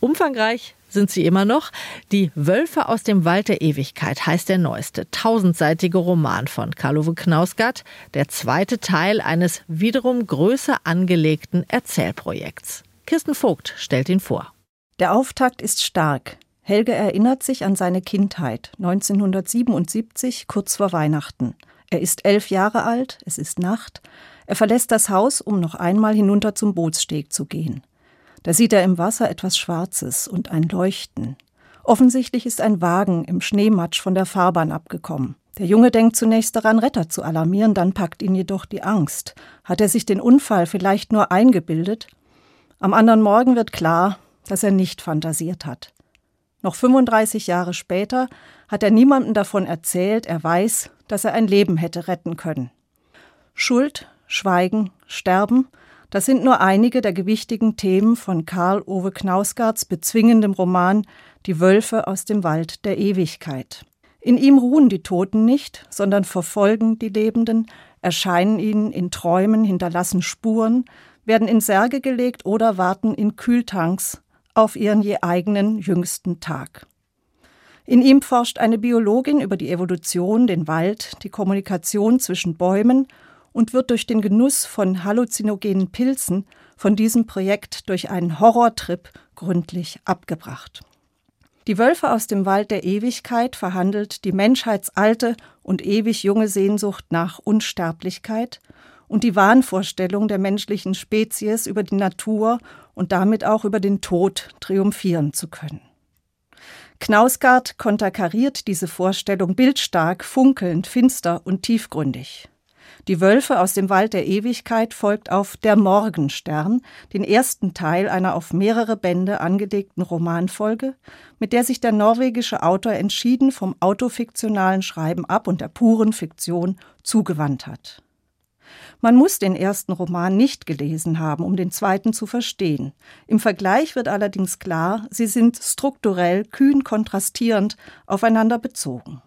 Umfangreich sind sie immer noch. Die Wölfe aus dem Wald der Ewigkeit heißt der neueste, tausendseitige Roman von Karl-Uwe Knausgard, der zweite Teil eines wiederum größer angelegten Erzählprojekts. Kirsten Vogt stellt ihn vor. Der Auftakt ist stark. Helge erinnert sich an seine Kindheit 1977, kurz vor Weihnachten. Er ist elf Jahre alt, es ist Nacht. Er verlässt das Haus, um noch einmal hinunter zum Bootssteg zu gehen. Da sieht er im Wasser etwas Schwarzes und ein Leuchten. Offensichtlich ist ein Wagen im Schneematsch von der Fahrbahn abgekommen. Der Junge denkt zunächst daran, Retter zu alarmieren, dann packt ihn jedoch die Angst. Hat er sich den Unfall vielleicht nur eingebildet? Am anderen Morgen wird klar, dass er nicht fantasiert hat. Noch 35 Jahre später hat er niemandem davon erzählt, er weiß, dass er ein Leben hätte retten können. Schuld, Schweigen, Sterben, das sind nur einige der gewichtigen Themen von Karl Ove Knausgards bezwingendem Roman Die Wölfe aus dem Wald der Ewigkeit. In ihm ruhen die Toten nicht, sondern verfolgen die Lebenden, erscheinen ihnen in Träumen, hinterlassen Spuren, werden in Särge gelegt oder warten in Kühltanks auf ihren je eigenen jüngsten Tag. In ihm forscht eine Biologin über die Evolution, den Wald, die Kommunikation zwischen Bäumen und wird durch den Genuss von halluzinogenen Pilzen von diesem Projekt durch einen Horrortrip gründlich abgebracht. Die Wölfe aus dem Wald der Ewigkeit verhandelt die menschheitsalte und ewig junge Sehnsucht nach Unsterblichkeit und die Wahnvorstellung der menschlichen Spezies über die Natur und damit auch über den Tod triumphieren zu können. Knausgard konterkariert diese Vorstellung bildstark, funkelnd, finster und tiefgründig. Die Wölfe aus dem Wald der Ewigkeit folgt auf Der Morgenstern, den ersten Teil einer auf mehrere Bände angelegten Romanfolge, mit der sich der norwegische Autor entschieden vom autofiktionalen Schreiben ab und der puren Fiktion zugewandt hat. Man muss den ersten Roman nicht gelesen haben, um den zweiten zu verstehen. Im Vergleich wird allerdings klar, sie sind strukturell kühn kontrastierend aufeinander bezogen.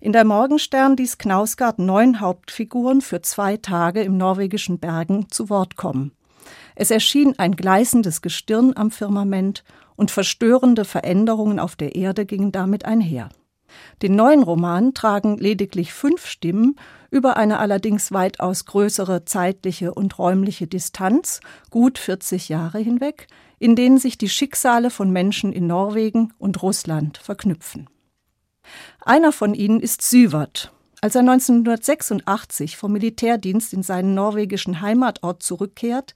In der Morgenstern ließ Knausgard neun Hauptfiguren für zwei Tage im norwegischen Bergen zu Wort kommen. Es erschien ein gleißendes Gestirn am Firmament und verstörende Veränderungen auf der Erde gingen damit einher. Den neuen Roman tragen lediglich fünf Stimmen über eine allerdings weitaus größere zeitliche und räumliche Distanz, gut 40 Jahre hinweg, in denen sich die Schicksale von Menschen in Norwegen und Russland verknüpfen. Einer von ihnen ist Syvert. Als er 1986 vom Militärdienst in seinen norwegischen Heimatort zurückkehrt,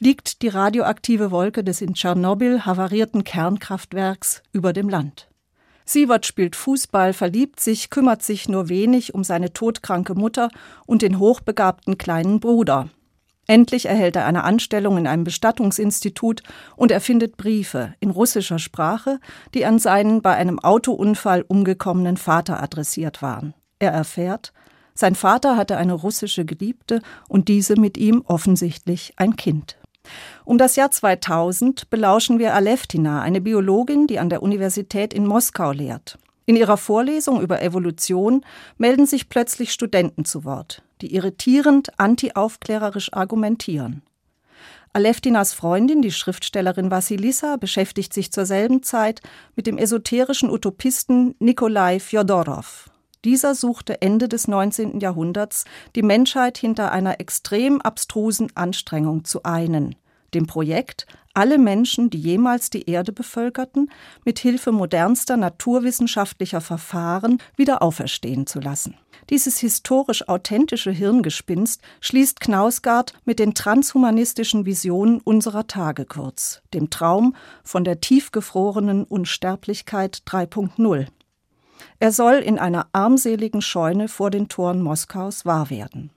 liegt die radioaktive Wolke des in Tschernobyl havarierten Kernkraftwerks über dem Land. Sievert spielt Fußball, verliebt sich, kümmert sich nur wenig um seine todkranke Mutter und den hochbegabten kleinen Bruder. Endlich erhält er eine Anstellung in einem Bestattungsinstitut und er findet Briefe in russischer Sprache, die an seinen bei einem Autounfall umgekommenen Vater adressiert waren. Er erfährt, sein Vater hatte eine russische Geliebte und diese mit ihm offensichtlich ein Kind. Um das Jahr 2000 belauschen wir Aleftina, eine Biologin, die an der Universität in Moskau lehrt. In ihrer Vorlesung über Evolution melden sich plötzlich Studenten zu Wort, die irritierend antiaufklärerisch argumentieren. Aleftinas Freundin, die Schriftstellerin Vassilissa, beschäftigt sich zur selben Zeit mit dem esoterischen Utopisten Nikolai Fjodorow. Dieser suchte Ende des 19. Jahrhunderts, die Menschheit hinter einer extrem abstrusen Anstrengung zu einen, dem Projekt, alle Menschen, die jemals die Erde bevölkerten, mit Hilfe modernster naturwissenschaftlicher Verfahren wieder auferstehen zu lassen. Dieses historisch authentische Hirngespinst schließt Knausgard mit den transhumanistischen Visionen unserer Tage kurz, dem Traum von der tiefgefrorenen Unsterblichkeit 3.0. Er soll in einer armseligen Scheune vor den Toren Moskaus wahr werden.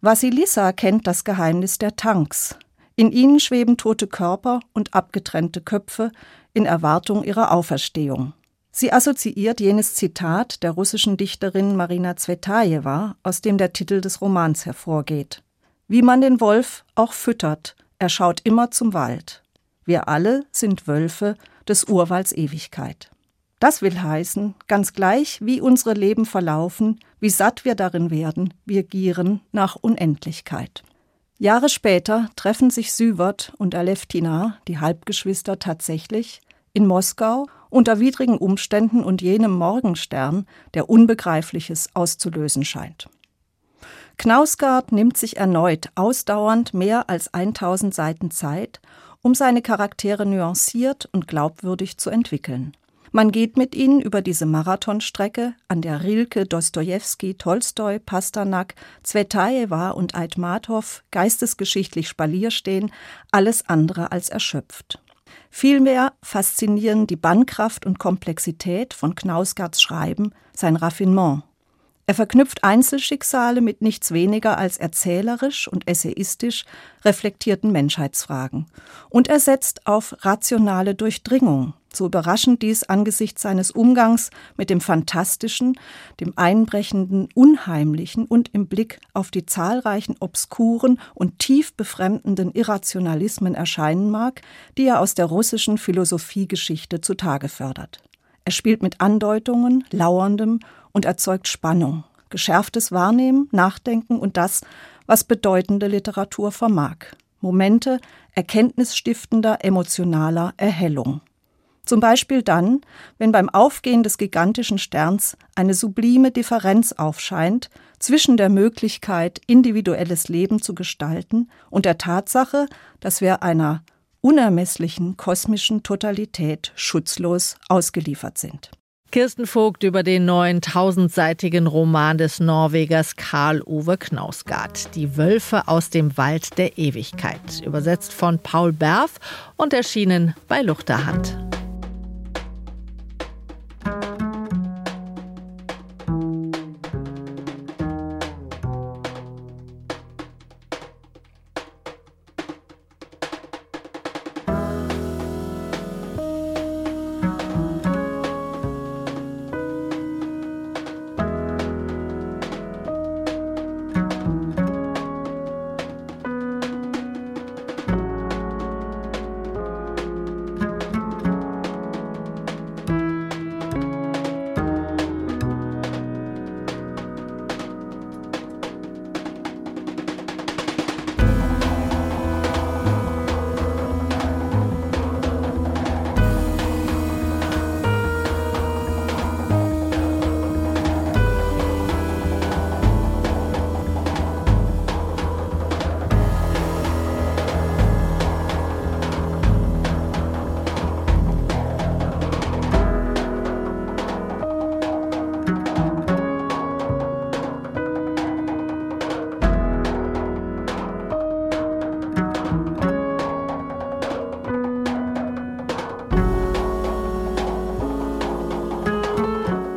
Vassilissa kennt das Geheimnis der Tanks. In ihnen schweben tote Körper und abgetrennte Köpfe in Erwartung ihrer Auferstehung. Sie assoziiert jenes Zitat der russischen Dichterin Marina Zvetajewa, aus dem der Titel des Romans hervorgeht. Wie man den Wolf auch füttert, er schaut immer zum Wald. Wir alle sind Wölfe des Urwalds Ewigkeit. Das will heißen, ganz gleich, wie unsere Leben verlaufen, wie satt wir darin werden, wir gieren nach Unendlichkeit. Jahre später treffen sich Süvert und Aleftina, die Halbgeschwister, tatsächlich in Moskau unter widrigen Umständen und jenem Morgenstern, der Unbegreifliches auszulösen scheint. Knausgard nimmt sich erneut ausdauernd mehr als 1000 Seiten Zeit, um seine Charaktere nuanciert und glaubwürdig zu entwickeln. Man geht mit ihnen über diese Marathonstrecke, an der Rilke, Dostojewski, Tolstoi, Pasternak, Zvetajewa und Aitmatov geistesgeschichtlich Spalier stehen, alles andere als erschöpft. Vielmehr faszinieren die Bannkraft und Komplexität von Knausgards Schreiben, sein Raffinement. Er verknüpft Einzelschicksale mit nichts weniger als erzählerisch und essayistisch reflektierten Menschheitsfragen. Und er setzt auf rationale Durchdringung, so überraschend dies angesichts seines Umgangs mit dem Fantastischen, dem Einbrechenden, Unheimlichen und im Blick auf die zahlreichen obskuren und tief befremdenden Irrationalismen erscheinen mag, die er aus der russischen Philosophiegeschichte zutage fördert. Er spielt mit Andeutungen, Lauerndem und erzeugt Spannung, geschärftes Wahrnehmen, Nachdenken und das, was bedeutende Literatur vermag. Momente erkenntnisstiftender, emotionaler Erhellung. Zum Beispiel dann, wenn beim Aufgehen des gigantischen Sterns eine sublime Differenz aufscheint zwischen der Möglichkeit, individuelles Leben zu gestalten und der Tatsache, dass wir einer unermesslichen kosmischen Totalität schutzlos ausgeliefert sind. Kirsten Vogt über den neuen tausendseitigen Roman des Norwegers Karl Ove Knausgard, Die Wölfe aus dem Wald der Ewigkeit, übersetzt von Paul Berf und erschienen bei Luchterhand.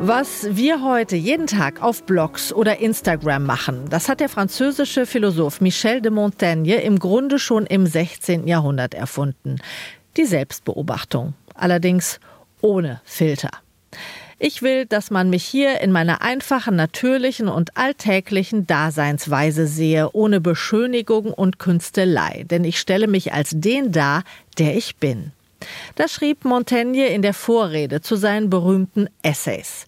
Was wir heute jeden Tag auf Blogs oder Instagram machen, das hat der französische Philosoph Michel de Montaigne im Grunde schon im 16. Jahrhundert erfunden. Die Selbstbeobachtung, allerdings ohne Filter. Ich will, dass man mich hier in meiner einfachen, natürlichen und alltäglichen Daseinsweise sehe, ohne Beschönigung und Künstelei, denn ich stelle mich als den dar, der ich bin. Das schrieb Montaigne in der Vorrede zu seinen berühmten Essays.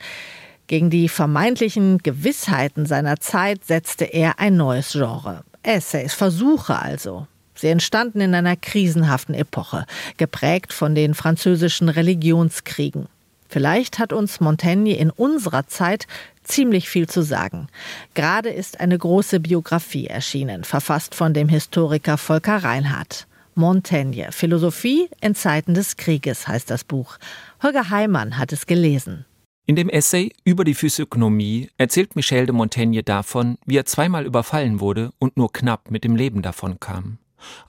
Gegen die vermeintlichen Gewissheiten seiner Zeit setzte er ein neues Genre. Essays, Versuche also. Sie entstanden in einer krisenhaften Epoche, geprägt von den französischen Religionskriegen. Vielleicht hat uns Montaigne in unserer Zeit ziemlich viel zu sagen. Gerade ist eine große Biografie erschienen, verfasst von dem Historiker Volker Reinhardt. Montaigne. Philosophie in Zeiten des Krieges heißt das Buch. Holger Heimann hat es gelesen. In dem Essay über die Physiognomie erzählt Michel de Montaigne davon, wie er zweimal überfallen wurde und nur knapp mit dem Leben davonkam.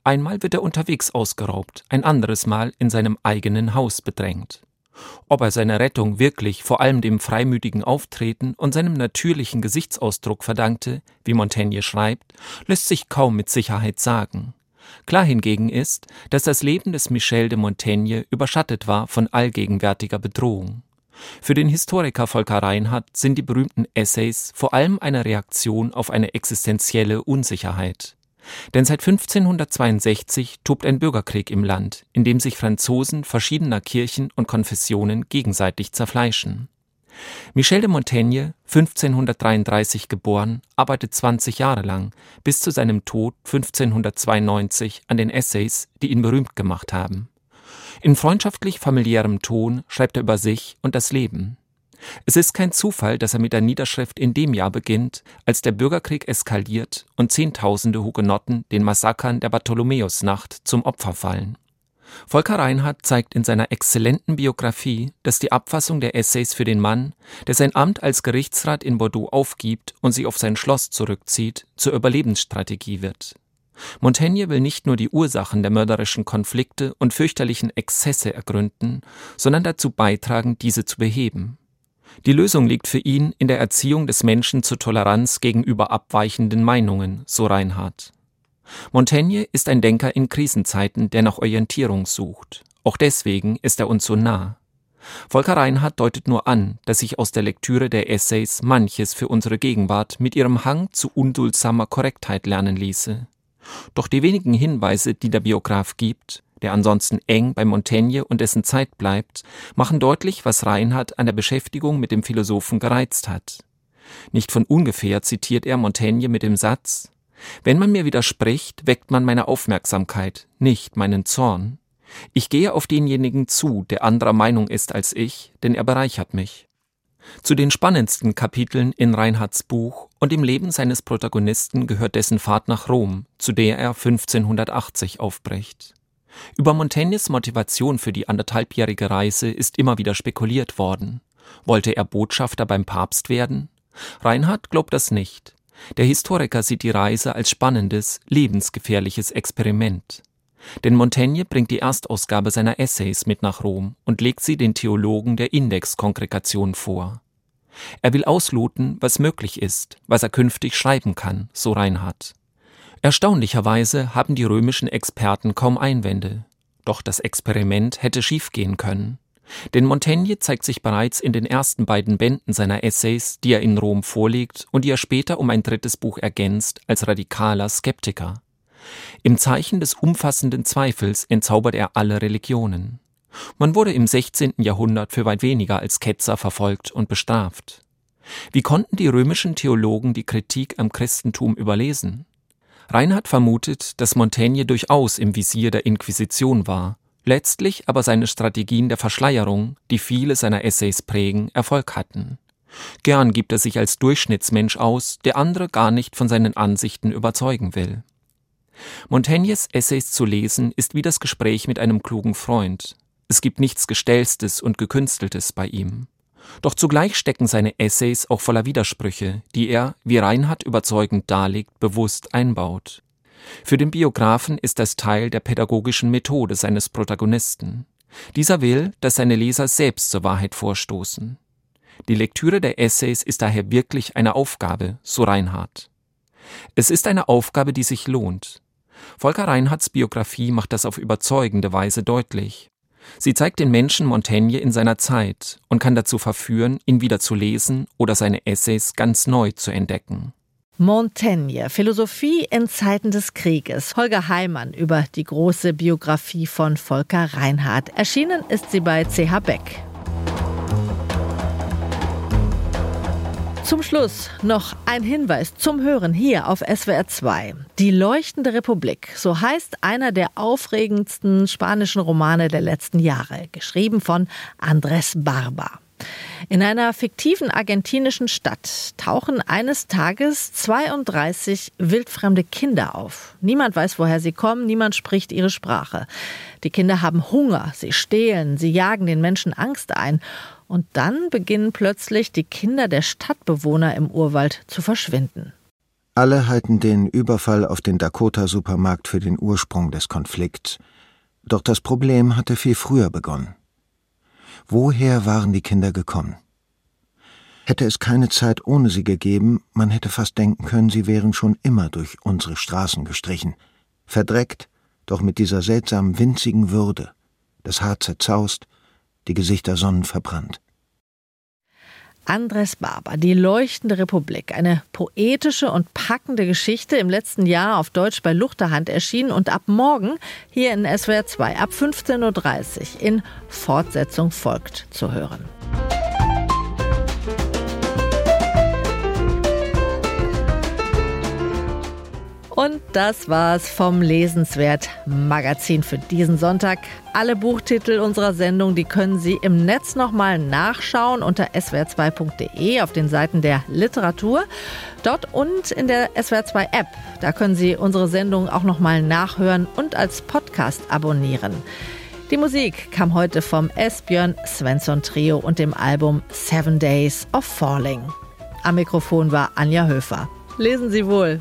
Einmal wird er unterwegs ausgeraubt, ein anderes Mal in seinem eigenen Haus bedrängt. Ob er seine Rettung wirklich vor allem dem freimütigen Auftreten und seinem natürlichen Gesichtsausdruck verdankte, wie Montaigne schreibt, lässt sich kaum mit Sicherheit sagen. Klar hingegen ist, dass das Leben des Michel de Montaigne überschattet war von allgegenwärtiger Bedrohung. Für den Historiker Volker Reinhardt sind die berühmten Essays vor allem eine Reaktion auf eine existenzielle Unsicherheit. Denn seit 1562 tobt ein Bürgerkrieg im Land, in dem sich Franzosen verschiedener Kirchen und Konfessionen gegenseitig zerfleischen. Michel de Montaigne, 1533 geboren, arbeitet 20 Jahre lang, bis zu seinem Tod 1592 an den Essays, die ihn berühmt gemacht haben. In freundschaftlich familiärem Ton schreibt er über sich und das Leben. Es ist kein Zufall, dass er mit der Niederschrift in dem Jahr beginnt, als der Bürgerkrieg eskaliert und Zehntausende Hugenotten den Massakern der Bartholomäusnacht zum Opfer fallen. Volker Reinhardt zeigt in seiner exzellenten Biografie, dass die Abfassung der Essays für den Mann, der sein Amt als Gerichtsrat in Bordeaux aufgibt und sich auf sein Schloss zurückzieht, zur Überlebensstrategie wird. Montaigne will nicht nur die Ursachen der mörderischen Konflikte und fürchterlichen Exzesse ergründen, sondern dazu beitragen, diese zu beheben. Die Lösung liegt für ihn in der Erziehung des Menschen zur Toleranz gegenüber abweichenden Meinungen, so Reinhardt. Montaigne ist ein Denker in Krisenzeiten, der nach Orientierung sucht. Auch deswegen ist er uns so nah. Volker Reinhardt deutet nur an, dass sich aus der Lektüre der Essays manches für unsere Gegenwart mit ihrem Hang zu unduldsamer Korrektheit lernen ließe. Doch die wenigen Hinweise, die der Biograf gibt, der ansonsten eng bei Montaigne und dessen Zeit bleibt, machen deutlich, was Reinhardt an der Beschäftigung mit dem Philosophen gereizt hat. Nicht von ungefähr zitiert er Montaigne mit dem Satz wenn man mir widerspricht, weckt man meine Aufmerksamkeit, nicht meinen Zorn. Ich gehe auf denjenigen zu, der anderer Meinung ist als ich, denn er bereichert mich. Zu den spannendsten Kapiteln in Reinhards Buch und im Leben seines Protagonisten gehört dessen Fahrt nach Rom, zu der er 1580 aufbricht. Über Montaigne Motivation für die anderthalbjährige Reise ist immer wieder spekuliert worden. Wollte er Botschafter beim Papst werden? Reinhard glaubt das nicht. Der Historiker sieht die Reise als spannendes, lebensgefährliches Experiment. Denn Montaigne bringt die Erstausgabe seiner Essays mit nach Rom und legt sie den Theologen der Indexkongregation vor. Er will ausloten, was möglich ist, was er künftig schreiben kann, so Reinhard. Erstaunlicherweise haben die römischen Experten kaum Einwände. Doch das Experiment hätte schiefgehen können. Denn Montaigne zeigt sich bereits in den ersten beiden Bänden seiner Essays, die er in Rom vorlegt und die er später um ein drittes Buch ergänzt, als radikaler Skeptiker. Im Zeichen des umfassenden Zweifels entzaubert er alle Religionen. Man wurde im 16. Jahrhundert für weit weniger als Ketzer verfolgt und bestraft. Wie konnten die römischen Theologen die Kritik am Christentum überlesen? Reinhard vermutet, dass Montaigne durchaus im Visier der Inquisition war letztlich aber seine Strategien der Verschleierung, die viele seiner Essays prägen, Erfolg hatten. Gern gibt er sich als Durchschnittsmensch aus, der andere gar nicht von seinen Ansichten überzeugen will. Montaignes Essays zu lesen ist wie das Gespräch mit einem klugen Freund. Es gibt nichts Gestellstes und Gekünsteltes bei ihm. Doch zugleich stecken seine Essays auch voller Widersprüche, die er, wie Reinhard überzeugend darlegt, bewusst einbaut. Für den Biografen ist das Teil der pädagogischen Methode seines Protagonisten. Dieser will, dass seine Leser selbst zur Wahrheit vorstoßen. Die Lektüre der Essays ist daher wirklich eine Aufgabe, so Reinhardt. Es ist eine Aufgabe, die sich lohnt. Volker Reinhardts Biografie macht das auf überzeugende Weise deutlich. Sie zeigt den Menschen Montaigne in seiner Zeit und kann dazu verführen, ihn wieder zu lesen oder seine Essays ganz neu zu entdecken. Montaigne, Philosophie in Zeiten des Krieges. Holger Heimann über die große Biografie von Volker Reinhardt. Erschienen ist sie bei CH Beck. Zum Schluss noch ein Hinweis zum Hören hier auf SWR 2. Die leuchtende Republik, so heißt einer der aufregendsten spanischen Romane der letzten Jahre, geschrieben von Andrés Barba. In einer fiktiven argentinischen Stadt tauchen eines Tages 32 wildfremde Kinder auf. Niemand weiß, woher sie kommen, niemand spricht ihre Sprache. Die Kinder haben Hunger, sie stehlen, sie jagen den Menschen Angst ein und dann beginnen plötzlich die Kinder der Stadtbewohner im Urwald zu verschwinden. Alle halten den Überfall auf den Dakota-Supermarkt für den Ursprung des Konflikts. Doch das Problem hatte viel früher begonnen. Woher waren die Kinder gekommen? Hätte es keine Zeit ohne sie gegeben, man hätte fast denken können, sie wären schon immer durch unsere Straßen gestrichen. Verdreckt, doch mit dieser seltsamen winzigen Würde, das Haar zerzaust, die Gesichter sonnenverbrannt. Andres Barber, Die leuchtende Republik, eine poetische und packende Geschichte im letzten Jahr auf Deutsch bei Luchterhand erschienen und ab morgen hier in SWR 2 ab 15.30 Uhr in Fortsetzung folgt zu hören. Und das war's vom Lesenswert Magazin für diesen Sonntag. Alle Buchtitel unserer Sendung, die können Sie im Netz nochmal nachschauen unter swr2.de auf den Seiten der Literatur. Dort und in der SWR2 App. Da können Sie unsere Sendung auch nochmal nachhören und als Podcast abonnieren. Die Musik kam heute vom Esbjörn Svensson Trio und dem Album Seven Days of Falling. Am Mikrofon war Anja Höfer. Lesen Sie wohl.